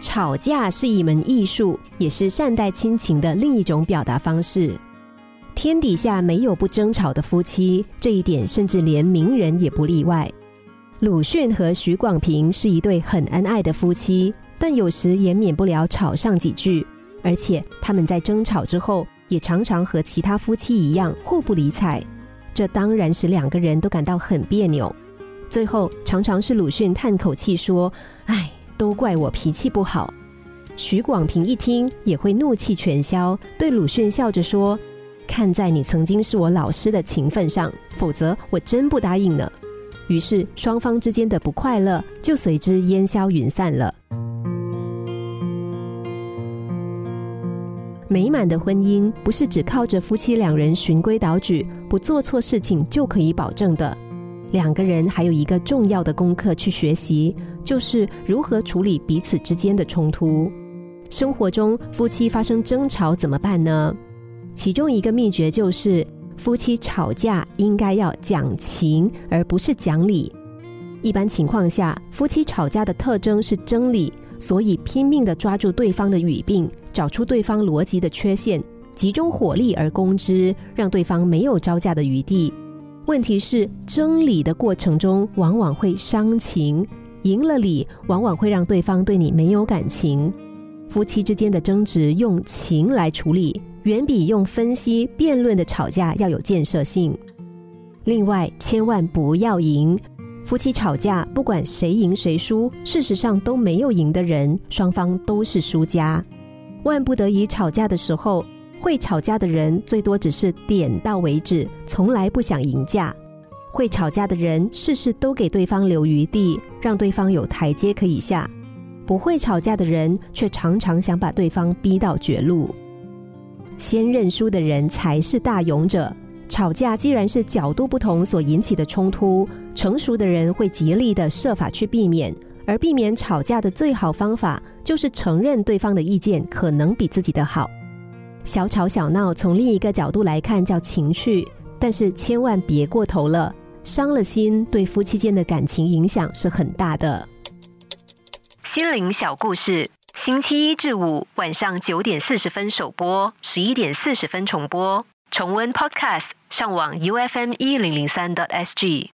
吵架是一门艺术，也是善待亲情的另一种表达方式。天底下没有不争吵的夫妻，这一点甚至连名人也不例外。鲁迅和许广平是一对很恩爱的夫妻，但有时也免不了吵上几句，而且他们在争吵之后，也常常和其他夫妻一样互不理睬。这当然使两个人都感到很别扭。最后，常常是鲁迅叹口气说：“唉，都怪我脾气不好。”许广平一听也会怒气全消，对鲁迅笑着说：“看在你曾经是我老师的情分上，否则我真不答应呢。”于是，双方之间的不快乐就随之烟消云散了。美满的婚姻不是只靠着夫妻两人循规蹈矩、不做错事情就可以保证的。两个人还有一个重要的功课去学习，就是如何处理彼此之间的冲突。生活中，夫妻发生争吵怎么办呢？其中一个秘诀就是，夫妻吵架应该要讲情，而不是讲理。一般情况下，夫妻吵架的特征是争理，所以拼命地抓住对方的语病。找出对方逻辑的缺陷，集中火力而攻之，让对方没有招架的余地。问题是，争理的过程中往往会伤情，赢了理往往会让对方对你没有感情。夫妻之间的争执用情来处理，远比用分析辩论的吵架要有建设性。另外，千万不要赢。夫妻吵架，不管谁赢谁输，事实上都没有赢的人，双方都是输家。万不得已吵架的时候，会吵架的人最多只是点到为止，从来不想赢架。会吵架的人事事都给对方留余地，让对方有台阶可以下。不会吵架的人却常常想把对方逼到绝路。先认输的人才是大勇者。吵架既然是角度不同所引起的冲突，成熟的人会极力的设法去避免。而避免吵架的最好方法，就是承认对方的意见可能比自己的好。小吵小闹，从另一个角度来看叫情绪，但是千万别过头了，伤了心，对夫妻间的感情影响是很大的。心灵小故事，星期一至五晚上九点四十分首播，十一点四十分重播。重温 Podcast，上网 U F M 一零零三 t S G。